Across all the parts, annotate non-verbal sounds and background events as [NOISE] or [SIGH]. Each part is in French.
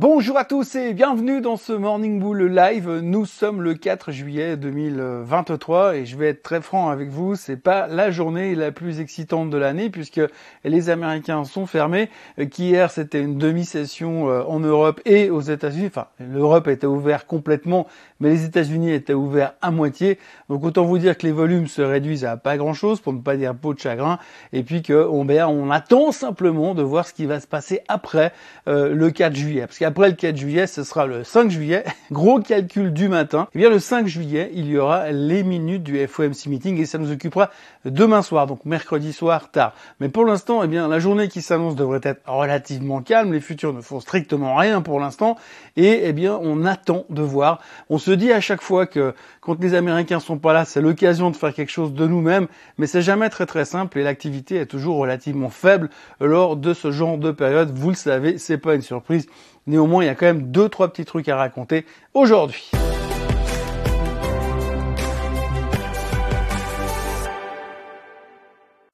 Bonjour à tous et bienvenue dans ce Morning Bull Live. Nous sommes le 4 juillet 2023 et je vais être très franc avec vous, c'est pas la journée la plus excitante de l'année puisque les Américains sont fermés. Qu'hier c'était une demi-session euh, en Europe et aux États-Unis. Enfin, l'Europe était ouverte complètement, mais les États-Unis étaient ouverts à moitié. Donc autant vous dire que les volumes se réduisent à pas grand-chose pour ne pas dire peau de chagrin et puis que on, ben, attend simplement de voir ce qui va se passer après euh, le 4 juillet après le 4 juillet, ce sera le 5 juillet. [LAUGHS] Gros calcul du matin. Et eh bien le 5 juillet, il y aura les minutes du FOMC meeting et ça nous occupera demain soir, donc mercredi soir tard. Mais pour l'instant, eh bien la journée qui s'annonce devrait être relativement calme. Les futurs ne font strictement rien pour l'instant et eh bien on attend de voir. On se dit à chaque fois que quand les Américains sont pas là, c'est l'occasion de faire quelque chose de nous-mêmes, mais c'est jamais très très simple et l'activité est toujours relativement faible lors de ce genre de période. Vous le savez, c'est pas une surprise. Néanmoins, il y a quand même deux, trois petits trucs à raconter aujourd'hui.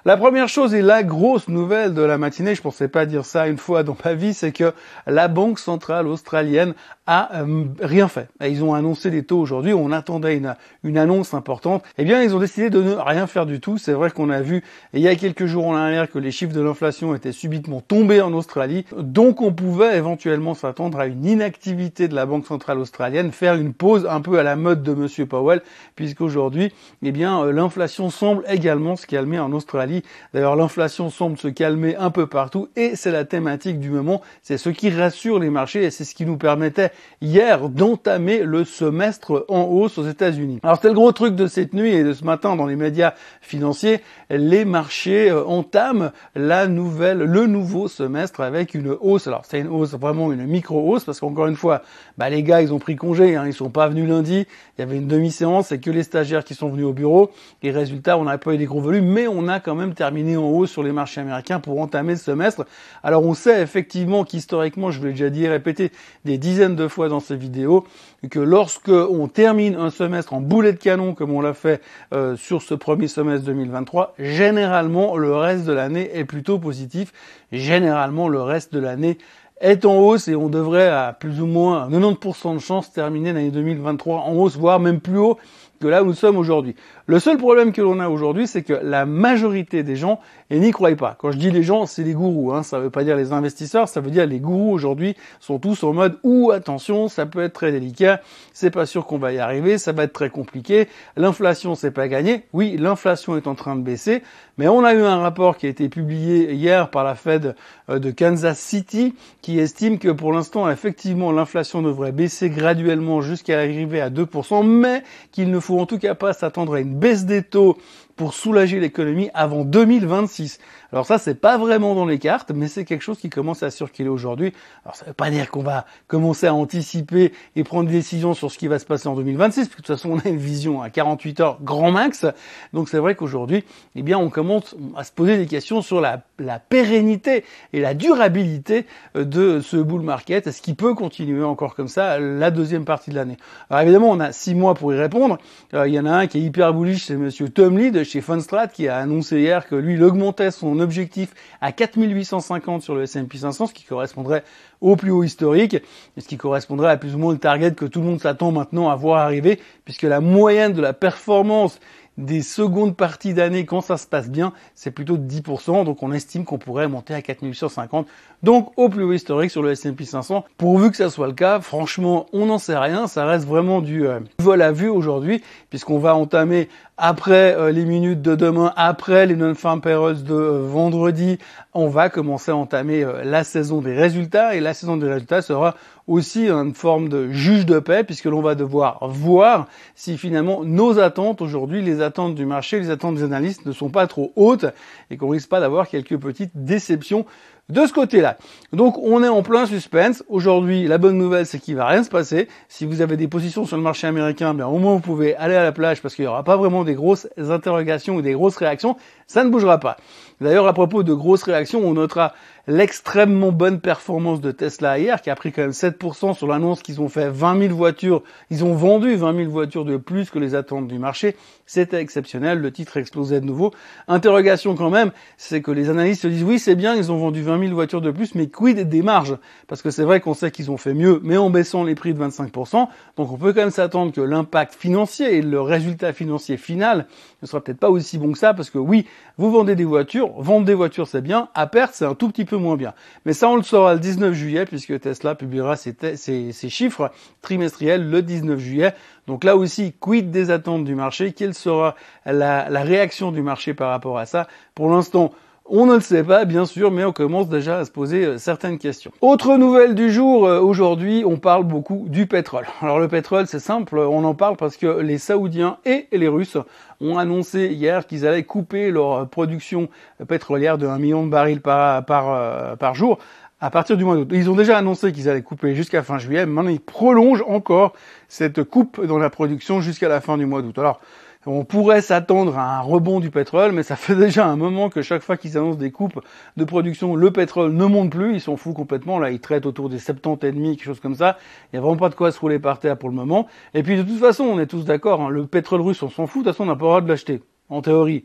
La première chose et la grosse nouvelle de la matinée, je pensais pas dire ça une fois dans ma vie, c'est que la Banque centrale australienne a euh, rien fait. Ils ont annoncé les taux aujourd'hui, on attendait une, une, annonce importante. Eh bien, ils ont décidé de ne rien faire du tout. C'est vrai qu'on a vu il y a quelques jours en arrière que les chiffres de l'inflation étaient subitement tombés en Australie, donc on pouvait éventuellement s'attendre à une inactivité de la Banque centrale australienne, faire une pause un peu à la mode de Monsieur Powell, puisqu'aujourd'hui, eh bien, euh, l'inflation semble également se calmer en Australie D'ailleurs, l'inflation semble se calmer un peu partout et c'est la thématique du moment. C'est ce qui rassure les marchés et c'est ce qui nous permettait hier d'entamer le semestre en hausse aux États-Unis. Alors, c'est le gros truc de cette nuit et de ce matin dans les médias financiers. Les marchés euh, entament la nouvelle, le nouveau semestre avec une hausse. Alors, c'est une hausse, vraiment une micro-hausse parce qu'encore une fois, bah, les gars, ils ont pris congé, hein, ils sont pas venus lundi. Il y avait une demi-séance et que les stagiaires qui sont venus au bureau. Et résultat, on n'a pas eu des gros volumes, mais on a quand même terminé en haut sur les marchés américains pour entamer ce semestre. Alors on sait effectivement qu'historiquement, je vous l'ai déjà dit et répété des dizaines de fois dans ces vidéos, que lorsque on termine un semestre en boulet de canon comme on l'a fait euh, sur ce premier semestre 2023, généralement le reste de l'année est plutôt positif. Généralement le reste de l'année est en hausse et on devrait à plus ou moins 90% de chance terminer l'année 2023 en hausse, voire même plus haut que là où nous sommes aujourd'hui. Le seul problème que l'on a aujourd'hui, c'est que la majorité des gens n'y croient pas. Quand je dis les gens, c'est les gourous. Hein. Ça ne veut pas dire les investisseurs, ça veut dire les gourous aujourd'hui sont tous en mode ou attention, ça peut être très délicat, c'est pas sûr qu'on va y arriver, ça va être très compliqué. L'inflation, c'est pas gagné. Oui, l'inflation est en train de baisser, mais on a eu un rapport qui a été publié hier par la Fed euh, de Kansas City qui estime que pour l'instant, effectivement, l'inflation devrait baisser graduellement jusqu'à arriver à 2%, mais qu'il ne en tout cas pas s'attendre à une baisse des taux pour soulager l'économie avant 2026. Alors ça, c'est pas vraiment dans les cartes, mais c'est quelque chose qui commence à circuler aujourd'hui. Alors ça veut pas dire qu'on va commencer à anticiper et prendre des décisions sur ce qui va se passer en 2026, parce que de toute façon, on a une vision à 48 heures grand max. Donc c'est vrai qu'aujourd'hui, eh bien, on commence à se poser des questions sur la, la pérennité et la durabilité euh, de ce bull market. Est-ce qu'il peut continuer encore comme ça la deuxième partie de l'année? Alors évidemment, on a six mois pour y répondre. Euh, il y en a un qui est hyper bullish, c'est Monsieur Tom Lee de chez Funstrat qui a annoncé hier que lui, il augmentait son objectif à 4850 sur le S&P 500, ce qui correspondrait au plus haut historique, ce qui correspondrait à plus ou moins le target que tout le monde s'attend maintenant à voir arriver, puisque la moyenne de la performance des secondes parties d'année, quand ça se passe bien, c'est plutôt de 10%. Donc on estime qu'on pourrait monter à 4850. Donc au plus haut historique sur le S&P 500. Pourvu que ça soit le cas, franchement, on n'en sait rien. Ça reste vraiment du euh, vol à vue aujourd'hui, puisqu'on va entamer après euh, les minutes de demain, après les non-farm payrolls de euh, vendredi, on va commencer à entamer la saison des résultats. Et la saison des résultats sera aussi une forme de juge de paix, puisque l'on va devoir voir si finalement nos attentes aujourd'hui, les attentes du marché, les attentes des analystes ne sont pas trop hautes et qu'on risque pas d'avoir quelques petites déceptions de ce côté-là. Donc on est en plein suspense. Aujourd'hui, la bonne nouvelle, c'est qu'il va rien se passer. Si vous avez des positions sur le marché américain, bien au moins vous pouvez aller à la plage parce qu'il n'y aura pas vraiment des grosses interrogations ou des grosses réactions. Ça ne bougera pas. D'ailleurs, à propos de grosses réactions, on notera l'extrêmement bonne performance de Tesla hier, qui a pris quand même 7% sur l'annonce qu'ils ont fait 20 000 voitures, ils ont vendu 20 000 voitures de plus que les attentes du marché. C'était exceptionnel, le titre explosait de nouveau. Interrogation quand même, c'est que les analystes se disent oui c'est bien, ils ont vendu 20 000 voitures de plus, mais quid des marges? Parce que c'est vrai qu'on sait qu'ils ont fait mieux, mais en baissant les prix de 25%, donc on peut quand même s'attendre que l'impact financier et le résultat financier final ne sera peut-être pas aussi bon que ça, parce que oui, vous vendez des voitures, vendre des voitures c'est bien, à perte c'est un tout petit peu moins bien. Mais ça on le saura le 19 juillet, puisque Tesla publiera ses, ses chiffres trimestriels le 19 juillet. Donc là aussi, quid des attentes du marché? Quelle sera la, la réaction du marché par rapport à ça? Pour l'instant, on ne le sait pas, bien sûr, mais on commence déjà à se poser euh, certaines questions. Autre nouvelle du jour, euh, aujourd'hui, on parle beaucoup du pétrole. Alors le pétrole, c'est simple, on en parle parce que les Saoudiens et les Russes ont annoncé hier qu'ils allaient couper leur production pétrolière de 1 million de barils par, par, euh, par jour à partir du mois d'août. Ils ont déjà annoncé qu'ils allaient couper jusqu'à fin juillet, maintenant ils prolongent encore cette coupe dans la production jusqu'à la fin du mois d'août. Alors, on pourrait s'attendre à un rebond du pétrole, mais ça fait [LAUGHS] déjà un moment que chaque fois qu'ils annoncent des coupes de production, le pétrole ne monte plus, ils s'en foutent complètement, là ils traitent autour des 70 et demi, quelque chose comme ça, il n'y a vraiment pas de quoi se rouler par terre pour le moment. Et puis de toute façon, on est tous d'accord, hein, le pétrole russe on s'en fout, de toute façon on n'a pas le droit de l'acheter, en théorie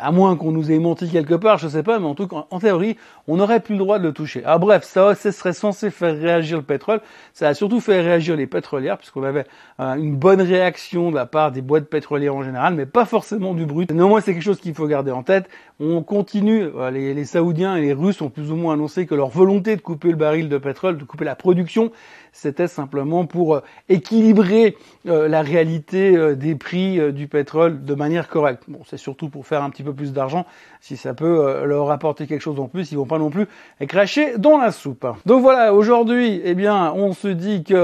à moins qu'on nous ait menti quelque part, je sais pas, mais en tout cas, en théorie, on n'aurait plus le droit de le toucher. Ah bref, ça, ça serait censé faire réagir le pétrole. Ça a surtout fait réagir les pétrolières, puisqu'on avait euh, une bonne réaction de la part des boîtes pétrolières en général, mais pas forcément du brut. Néanmoins, c'est quelque chose qu'il faut garder en tête. On continue, euh, les, Saoudiens et les Russes ont plus ou moins annoncé que leur volonté de couper le baril de pétrole, de couper la production, c'était simplement pour euh, équilibrer la réalité des prix du pétrole de manière correcte. Bon, c'est surtout pour faire un petit peu plus d'argent. Si ça peut euh, leur apporter quelque chose en plus, ils vont pas non plus cracher dans la soupe. Donc voilà, aujourd'hui, eh bien, on se dit que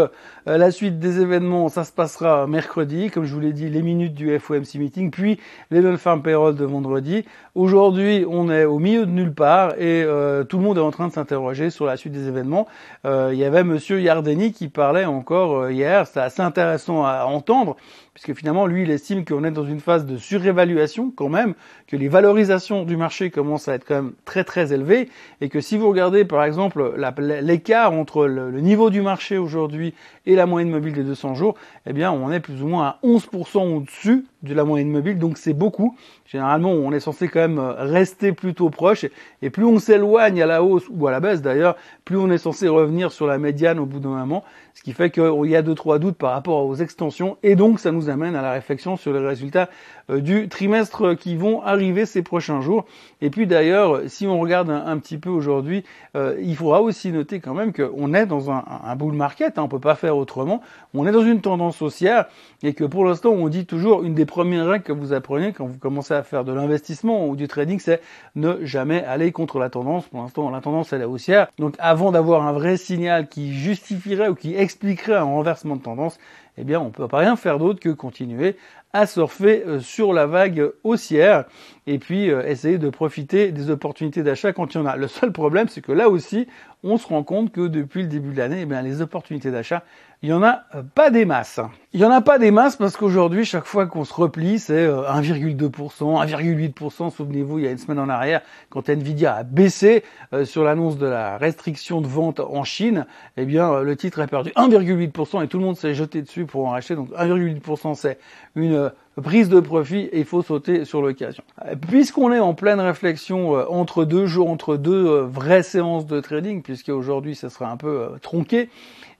euh, la suite des événements, ça se passera mercredi, comme je vous l'ai dit, les minutes du FOMC meeting, puis les non-farm payroll de vendredi. Aujourd'hui, on est au milieu de nulle part et euh, tout le monde est en train de s'interroger sur la suite des événements. il y avait Monsieur Yardeni qui parlait encore hier, c'était assez intéressant à entendre puisque finalement, lui, il estime qu'on est dans une phase de surévaluation quand même, que les valorisations du marché commencent à être quand même très très élevées, et que si vous regardez par exemple l'écart entre le, niveau du marché aujourd'hui et la moyenne mobile des 200 jours, eh bien, on est plus ou moins à 11% au-dessus de la moyenne mobile, donc c'est beaucoup. Généralement, on est censé quand même rester plutôt proche, et plus on s'éloigne à la hausse ou à la baisse d'ailleurs, plus on est censé revenir sur la médiane au bout d'un moment, ce qui fait qu'il y a deux trois doutes par rapport aux extensions, et donc ça nous amène à la réflexion sur les résultats du trimestre qui vont arriver ces prochains jours. Et puis d'ailleurs, si on regarde un, petit peu aujourd'hui, euh, il faudra aussi noter quand même qu'on est dans un, un bull market, hein, on peut pas faire autrement. On est dans une tendance haussière et que pour l'instant, on dit toujours une des premières règles que vous apprenez quand vous commencez à faire de l'investissement ou du trading, c'est ne jamais aller contre la tendance. Pour l'instant, la tendance elle est haussière. Donc avant d'avoir un vrai signal qui justifierait ou qui expliquerait un renversement de tendance, eh bien, on peut pas rien faire d'autre que continuer à surfer euh, sur la vague haussière et puis euh, essayer de profiter des opportunités d'achat quand il y en a. Le seul problème, c'est que là aussi, on se rend compte que depuis le début de l'année, eh les opportunités d'achat, il n'y en a euh, pas des masses. Il n'y en a pas des masses parce qu'aujourd'hui, chaque fois qu'on se replie, c'est 1,2%, 1,8%. Souvenez-vous, il y a une semaine en arrière, quand Nvidia a baissé sur l'annonce de la restriction de vente en Chine, eh bien, le titre a perdu 1,8% et tout le monde s'est jeté dessus pour en racheter. Donc 1,8%, c'est une prise de profit et il faut sauter sur l'occasion. Puisqu'on est en pleine réflexion euh, entre deux jours, entre deux euh, vraies séances de trading, puisque aujourd'hui ça sera un peu euh, tronqué,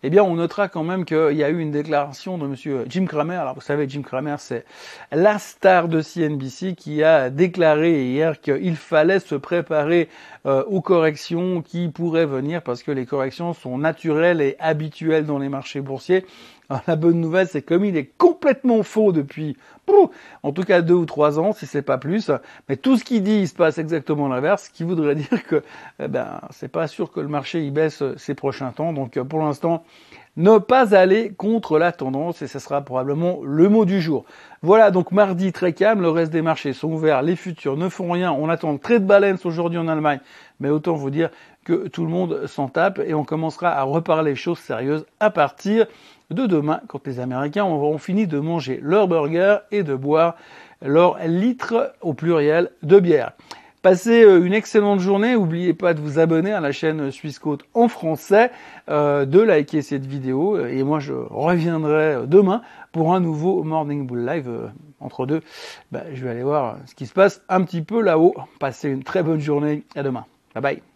eh bien, on notera quand même qu'il y a eu une déclaration de monsieur Jim Cramer. Alors, vous savez, Jim Cramer, c'est la star de CNBC qui a déclaré hier qu'il fallait se préparer aux corrections qui pourraient venir parce que les corrections sont naturelles et habituelles dans les marchés boursiers. La bonne nouvelle, c'est comme il est complètement faux depuis, en tout cas deux ou trois ans, si c'est pas plus. Mais tout ce qu'il dit, il se passe exactement l'inverse, ce qui voudrait [LAUGHS] dire que, eh ben, c'est pas sûr que le marché y baisse ces prochains temps. Donc, pour l'instant, ne pas aller contre la tendance et ce sera probablement le mot du jour. Voilà donc mardi très calme, le reste des marchés sont ouverts, les futurs ne font rien, on attend très de balance aujourd'hui en Allemagne, mais autant vous dire que tout le monde s'en tape et on commencera à reparler choses sérieuses à partir de demain quand les Américains auront fini de manger leur burger et de boire leur litre au pluriel de bière. Passez une excellente journée. N'oubliez pas de vous abonner à la chaîne Suisse Côte en français, de liker cette vidéo. Et moi, je reviendrai demain pour un nouveau Morning Bull Live. Entre deux, bah, je vais aller voir ce qui se passe un petit peu là-haut. Passez une très bonne journée. À demain. Bye bye.